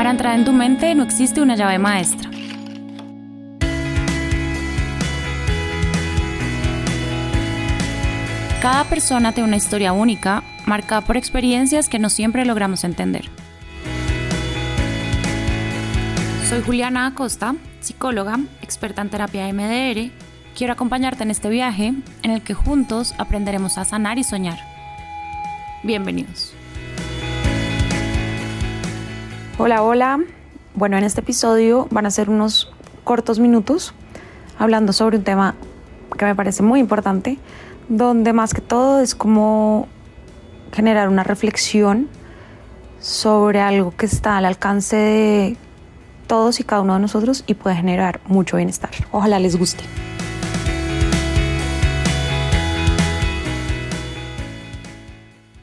Para entrar en tu mente no existe una llave maestra. Cada persona tiene una historia única, marcada por experiencias que no siempre logramos entender. Soy Juliana Acosta, psicóloga, experta en terapia MDR. Quiero acompañarte en este viaje en el que juntos aprenderemos a sanar y soñar. Bienvenidos. Hola, hola. Bueno, en este episodio van a ser unos cortos minutos hablando sobre un tema que me parece muy importante, donde más que todo es como generar una reflexión sobre algo que está al alcance de todos y cada uno de nosotros y puede generar mucho bienestar. Ojalá les guste.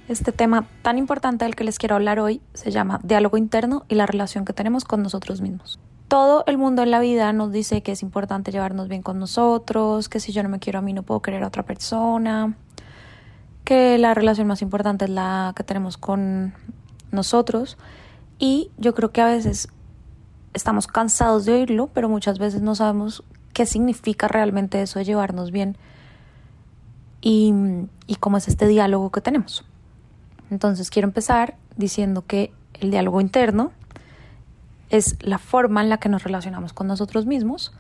Este tema tan importante del que les quiero hablar hoy se llama diálogo interno y la relación que tenemos con nosotros mismos. Todo el mundo en la vida nos dice que es importante llevarnos bien con nosotros, que si yo no me quiero a mí no puedo querer a otra persona, que la relación más importante es la que tenemos con nosotros y yo creo que a veces estamos cansados de oírlo, pero muchas veces no sabemos qué significa realmente eso de llevarnos bien y, cómo es este diálogo que tenemos. Entonces quiero empezar diciendo que el diálogo interno es la forma en la que nos relacionamos con nosotros mismos.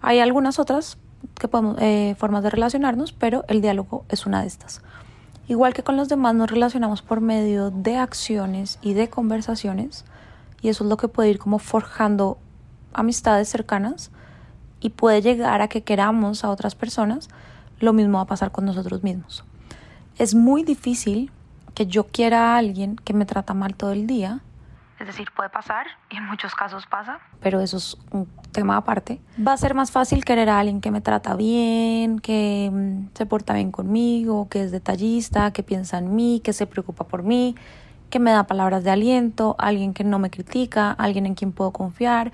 Hay algunas otras que podemos, eh, formas de relacionarnos, pero el diálogo es una de estas. Igual que con los demás nos relacionamos por medio de acciones y de conversaciones y eso es lo que puede ir como forjando amistades cercanas y puede llegar a que queramos a otras personas, lo mismo va a pasar con nosotros mismos. Es muy difícil que yo quiera a alguien que me trata mal todo el día. Es decir, puede pasar y en muchos casos pasa, pero eso es un tema aparte. Va a ser más fácil querer a alguien que me trata bien, que mm, se porta bien conmigo, que es detallista, que piensa en mí, que se preocupa por mí, que me da palabras de aliento, alguien que no me critica, alguien en quien puedo confiar,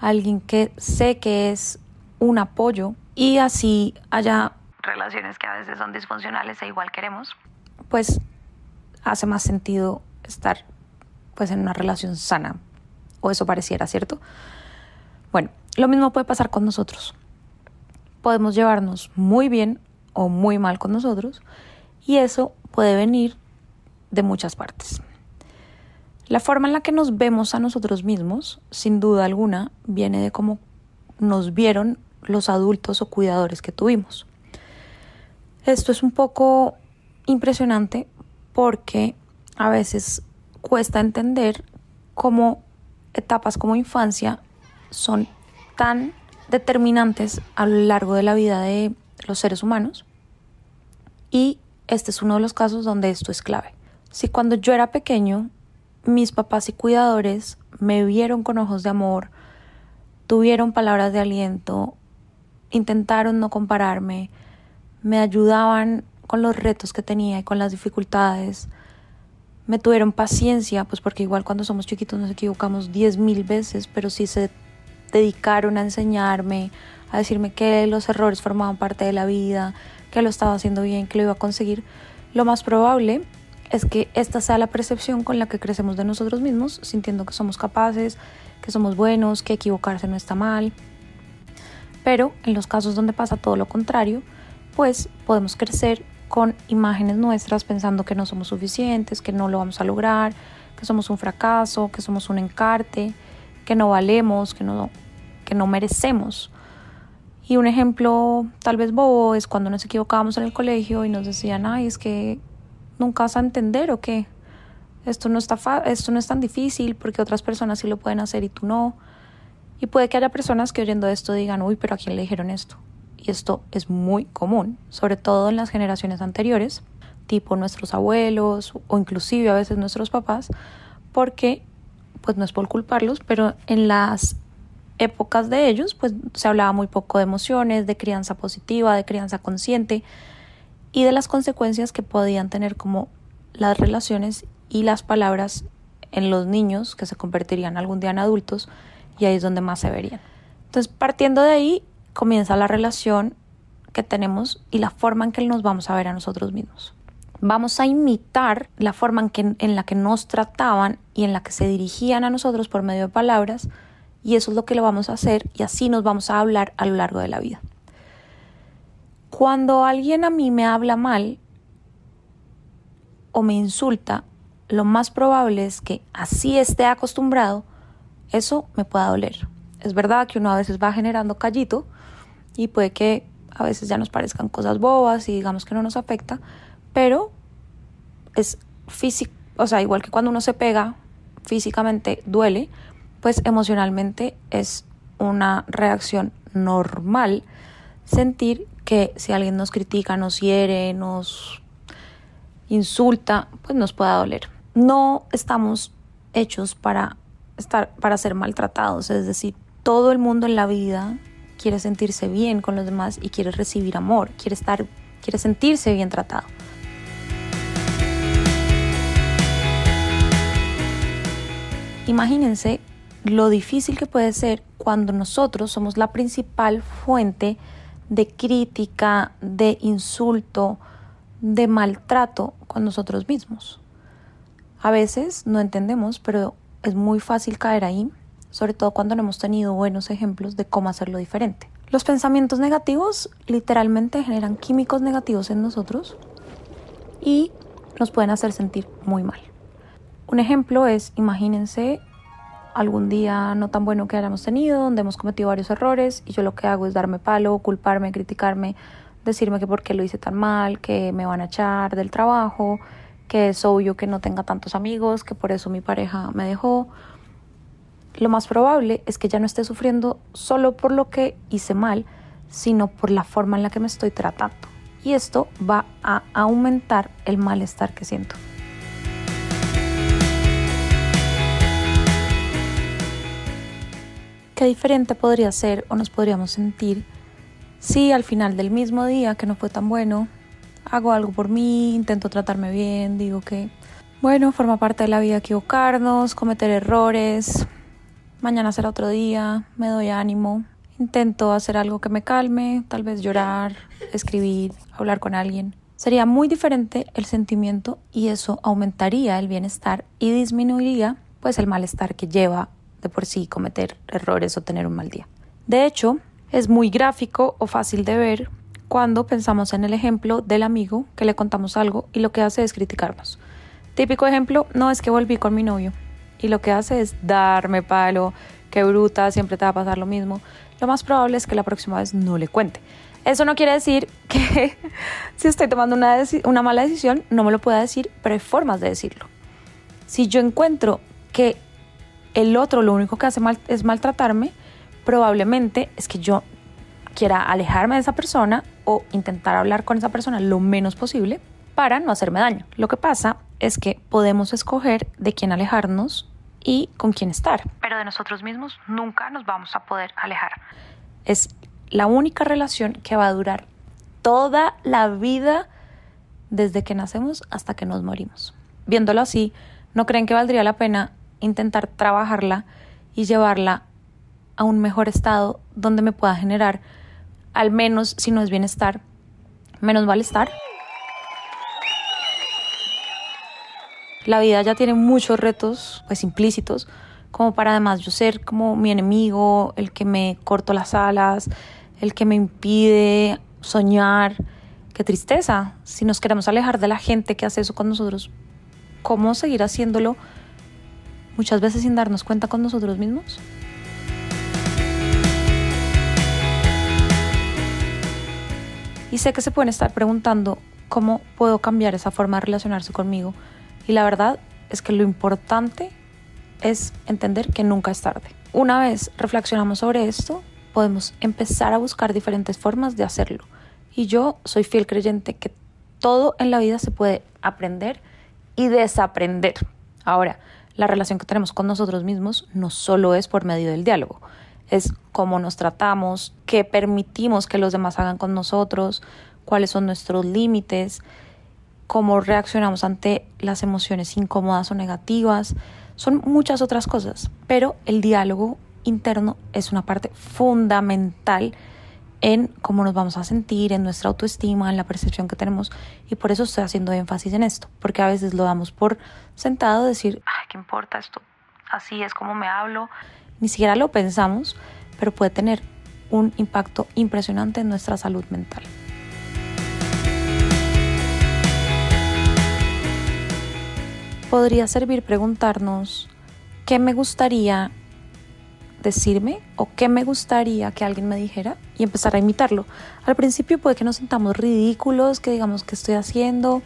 alguien que sé que es un apoyo y así haya relaciones que a veces son disfuncionales e igual queremos, pues hace más sentido estar pues en una relación sana o eso pareciera, ¿cierto? Bueno, lo mismo puede pasar con nosotros. Podemos llevarnos muy bien o muy mal con nosotros y eso puede venir de muchas partes. La forma en la que nos vemos a nosotros mismos, sin duda alguna, viene de cómo nos vieron los adultos o cuidadores que tuvimos. Esto es un poco impresionante porque a veces cuesta entender cómo etapas como infancia son tan determinantes a lo largo de la vida de los seres humanos y este es uno de los casos donde esto es clave. Si cuando yo era pequeño mis papás y cuidadores me vieron con ojos de amor, tuvieron palabras de aliento, intentaron no compararme, me ayudaban con los retos que tenía y con las dificultades. Me tuvieron paciencia, pues porque igual cuando somos chiquitos nos equivocamos diez mil veces, pero sí se dedicaron a enseñarme, a decirme que los errores formaban parte de la vida, que lo estaba haciendo bien, que lo iba a conseguir. Lo más probable es que esta sea la percepción con la que crecemos de nosotros mismos, sintiendo que somos capaces, que somos buenos, que equivocarse no está mal. Pero en los casos donde pasa todo lo contrario, pues podemos crecer con imágenes nuestras pensando que no somos suficientes, que no lo vamos a lograr, que somos un fracaso, que somos un encarte, que no valemos, que no, que no merecemos. Y un ejemplo tal vez bobo es cuando nos equivocábamos en el colegio y nos decían, ay, es que nunca vas a entender o qué. Esto no, está esto no es tan difícil porque otras personas sí lo pueden hacer y tú no. Y puede que haya personas que oyendo esto digan, uy, pero ¿a quién le dijeron esto? Y esto es muy común, sobre todo en las generaciones anteriores, tipo nuestros abuelos o inclusive a veces nuestros papás, porque, pues no es por culparlos, pero en las épocas de ellos, pues se hablaba muy poco de emociones, de crianza positiva, de crianza consciente y de las consecuencias que podían tener como las relaciones y las palabras en los niños que se convertirían algún día en adultos y ahí es donde más se verían. Entonces, partiendo de ahí, comienza la relación que tenemos y la forma en que nos vamos a ver a nosotros mismos. Vamos a imitar la forma en, que, en la que nos trataban y en la que se dirigían a nosotros por medio de palabras y eso es lo que le vamos a hacer y así nos vamos a hablar a lo largo de la vida. Cuando alguien a mí me habla mal o me insulta, lo más probable es que así esté acostumbrado, eso me pueda doler. Es verdad que uno a veces va generando callito y puede que a veces ya nos parezcan cosas bobas y digamos que no nos afecta, pero es físico, o sea, igual que cuando uno se pega, físicamente duele, pues emocionalmente es una reacción normal sentir que si alguien nos critica, nos hiere, nos insulta, pues nos pueda doler. No estamos hechos para estar para ser maltratados, es decir, todo el mundo en la vida quiere sentirse bien con los demás y quiere recibir amor, quiere estar quiere sentirse bien tratado. Imagínense lo difícil que puede ser cuando nosotros somos la principal fuente de crítica, de insulto, de maltrato con nosotros mismos. A veces no entendemos, pero es muy fácil caer ahí, sobre todo cuando no hemos tenido buenos ejemplos de cómo hacerlo diferente. Los pensamientos negativos literalmente generan químicos negativos en nosotros y nos pueden hacer sentir muy mal. Un ejemplo es, imagínense algún día no tan bueno que hayamos tenido, donde hemos cometido varios errores y yo lo que hago es darme palo, culparme, criticarme, decirme que por qué lo hice tan mal, que me van a echar del trabajo, que es obvio que no tenga tantos amigos, que por eso mi pareja me dejó. Lo más probable es que ya no esté sufriendo solo por lo que hice mal, sino por la forma en la que me estoy tratando. Y esto va a aumentar el malestar que siento. qué diferente podría ser o nos podríamos sentir si al final del mismo día que no fue tan bueno, hago algo por mí, intento tratarme bien, digo que, bueno, forma parte de la vida equivocarnos, cometer errores, mañana será otro día, me doy ánimo, intento hacer algo que me calme, tal vez llorar, escribir, hablar con alguien. Sería muy diferente el sentimiento y eso aumentaría el bienestar y disminuiría pues el malestar que lleva de por sí cometer errores o tener un mal día. De hecho, es muy gráfico o fácil de ver cuando pensamos en el ejemplo del amigo que le contamos algo y lo que hace es criticarnos. Típico ejemplo, no es que volví con mi novio y lo que hace es darme palo, qué bruta, siempre te va a pasar lo mismo. Lo más probable es que la próxima vez no le cuente. Eso no quiere decir que si estoy tomando una, una mala decisión no me lo pueda decir, pero hay formas de decirlo. Si yo encuentro que el otro lo único que hace mal es maltratarme, probablemente es que yo quiera alejarme de esa persona o intentar hablar con esa persona lo menos posible para no hacerme daño. Lo que pasa es que podemos escoger de quién alejarnos y con quién estar. Pero de nosotros mismos nunca nos vamos a poder alejar. Es la única relación que va a durar toda la vida desde que nacemos hasta que nos morimos. Viéndolo así, ¿no creen que valdría la pena intentar trabajarla y llevarla a un mejor estado donde me pueda generar, al menos si no es bienestar, menos malestar. La vida ya tiene muchos retos, pues implícitos, como para además yo ser como mi enemigo, el que me corto las alas, el que me impide soñar, qué tristeza. Si nos queremos alejar de la gente que hace eso con nosotros, ¿cómo seguir haciéndolo muchas veces sin darnos cuenta con nosotros mismos? Y sé que se pueden estar preguntando cómo puedo cambiar esa forma de relacionarse conmigo. Y la verdad es que lo importante es entender que nunca es tarde. Una vez reflexionamos sobre esto, podemos empezar a buscar diferentes formas de hacerlo. Y yo soy fiel creyente que todo en la vida se puede aprender y desaprender. Ahora, la relación que tenemos con nosotros mismos no solo es por medio del diálogo, es cómo nos tratamos, qué permitimos que los demás hagan con nosotros, cuáles son nuestros límites, cómo reaccionamos ante las emociones incómodas o negativas. Son muchas otras cosas, pero el diálogo interno es una parte fundamental en cómo nos vamos a sentir, en nuestra autoestima, en la percepción que tenemos. Y por eso estoy haciendo énfasis en esto, porque a veces lo damos por sentado, decir, ay, ¿qué importa esto? Así es como me hablo. Ni siquiera lo pensamos, pero puede tener un impacto impresionante en nuestra salud mental. Podría servir preguntarnos qué me gustaría decirme o qué me gustaría que alguien me dijera y empezar a imitarlo. Al principio puede que nos sintamos ridículos, que digamos que estoy haciendo,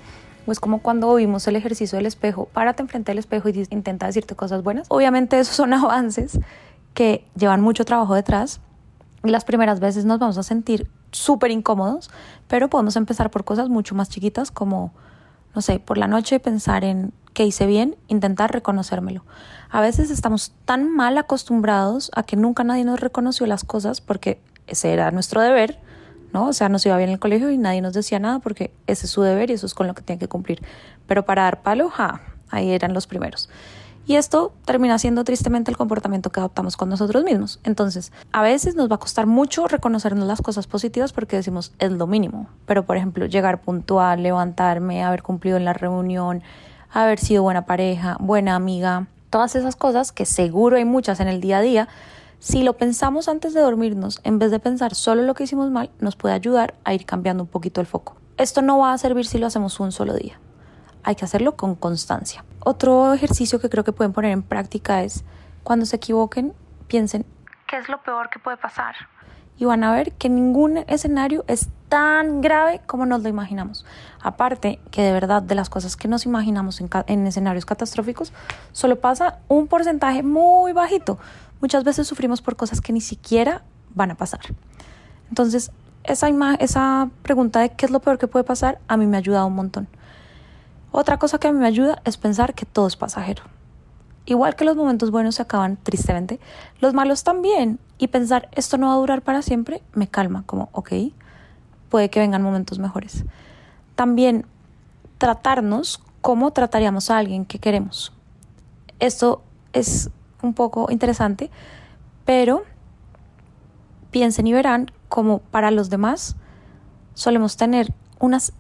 o es como cuando oímos el ejercicio del espejo, párate enfrente del espejo y intenta decirte cosas buenas. Obviamente esos son avances que llevan mucho trabajo detrás y las primeras veces nos vamos a sentir súper incómodos, pero podemos empezar por cosas mucho más chiquitas como, no sé, por la noche pensar en que hice bien, intentar reconocérmelo. A veces estamos tan mal acostumbrados a que nunca nadie nos reconoció las cosas porque ese era nuestro deber, ¿no? O sea, nos iba bien en el colegio y nadie nos decía nada porque ese es su deber y eso es con lo que tiene que cumplir. Pero para dar palo, ja, ahí eran los primeros. Y esto termina siendo tristemente el comportamiento que adoptamos con nosotros mismos. Entonces, a veces nos va a costar mucho reconocernos las cosas positivas porque decimos es lo mínimo. Pero, por ejemplo, llegar puntual, levantarme, haber cumplido en la reunión, haber sido buena pareja, buena amiga, todas esas cosas que seguro hay muchas en el día a día, si lo pensamos antes de dormirnos, en vez de pensar solo lo que hicimos mal, nos puede ayudar a ir cambiando un poquito el foco. Esto no va a servir si lo hacemos un solo día. Hay que hacerlo con constancia. Otro ejercicio que creo que pueden poner en práctica es cuando se equivoquen, piensen, ¿qué es lo peor que puede pasar? y van a ver que ningún escenario es tan grave como nos lo imaginamos. Aparte que de verdad de las cosas que nos imaginamos en, escenarios catastróficos, solo pasa un porcentaje muy bajito. Muchas veces sufrimos por cosas que ni siquiera van a pasar. Entonces, esa, esa pregunta de qué es lo peor que puede pasar, a mí me ha ayudado un montón. Otra cosa que me ayuda es pensar que todo es pasajero. Igual que los momentos buenos se acaban tristemente, los malos también. Y pensar esto no va a durar para siempre me calma, como, ok, puede que vengan momentos mejores. También tratarnos como trataríamos a alguien que queremos. Esto es un poco interesante, pero piensen y verán como para los demás solemos tener unas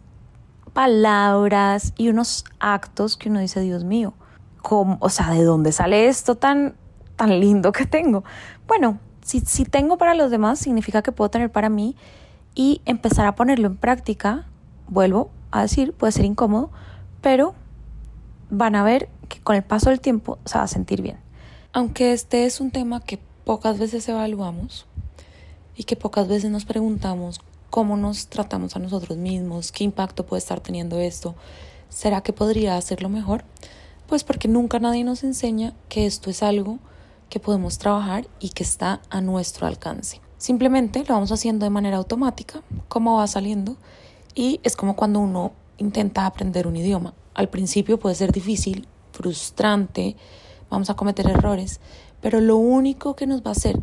palabras y unos actos que uno dice, Dios mío, o sea, ¿de dónde sale esto tan, tan lindo que tengo? Bueno, si, si tengo para los demás, significa que puedo tener para mí y empezar a ponerlo en práctica, vuelvo a decir, puede ser incómodo, pero van a ver que con el paso del tiempo se va a sentir bien. Aunque este es un tema que pocas veces evaluamos y que pocas veces nos preguntamos cómo nos tratamos a nosotros mismos, qué impacto puede estar teniendo esto, ¿será que podría hacerlo mejor? Pues porque nunca nadie nos enseña que esto es algo que podemos trabajar y que está a nuestro alcance. Simplemente lo vamos haciendo de manera automática, como va saliendo, y es como cuando uno intenta aprender un idioma. Al principio puede ser difícil, frustrante, vamos a cometer errores, pero lo único que nos va a hacer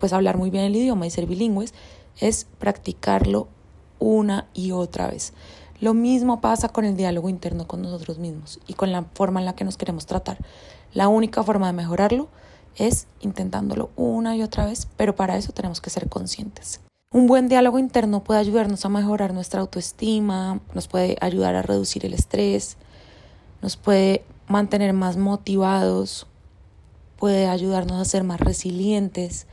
pues hablar muy bien el idioma y ser bilingües es practicarlo una y otra vez. Lo mismo pasa con el diálogo interno con nosotros mismos y con la forma en la que nos queremos tratar. La única forma de mejorarlo es intentándolo una y otra vez, pero para eso tenemos que ser conscientes. Un buen diálogo interno puede ayudarnos a mejorar nuestra autoestima, nos puede ayudar a reducir el estrés, nos puede mantener más motivados, puede ayudarnos a ser más resilientes,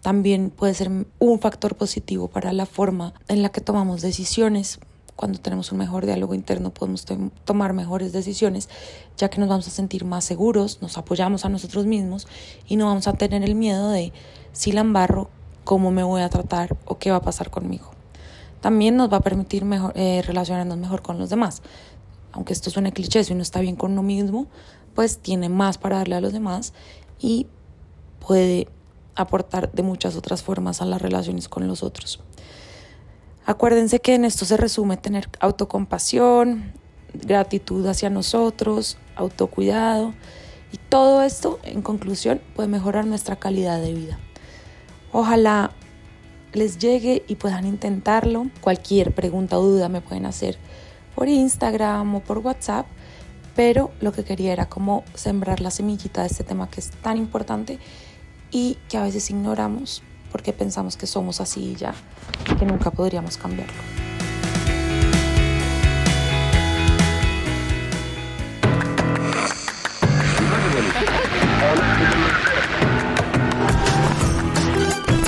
también puede ser un factor positivo para la forma en la que tomamos decisiones. Cuando tenemos un mejor diálogo interno podemos tomar mejores decisiones, ya que nos vamos a sentir más seguros, nos apoyamos a nosotros mismos y no vamos a tener el miedo de si la embarro, cómo me voy a tratar o qué va a pasar conmigo. También nos va a permitir mejor, eh, relacionarnos mejor con los demás. Aunque esto suene cliché, si uno está bien con uno mismo, pues tiene más para darle a los demás y puede aportar de muchas otras formas a las relaciones con los otros. Acuérdense que en esto se resume tener autocompasión, gratitud hacia nosotros, autocuidado y todo esto en conclusión puede mejorar nuestra calidad de vida. Ojalá les llegue y puedan intentarlo. Cualquier pregunta o duda me pueden hacer por Instagram o por WhatsApp, pero lo que quería era como sembrar la semillita de este tema que es tan importante y que a veces ignoramos porque pensamos que somos así y ya, que nunca podríamos cambiarlo.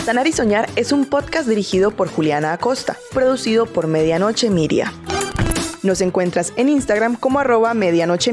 Sanar y Soñar es un podcast dirigido por Juliana Acosta, producido por Medianoche Miria. Nos encuentras en Instagram como arroba medianoche.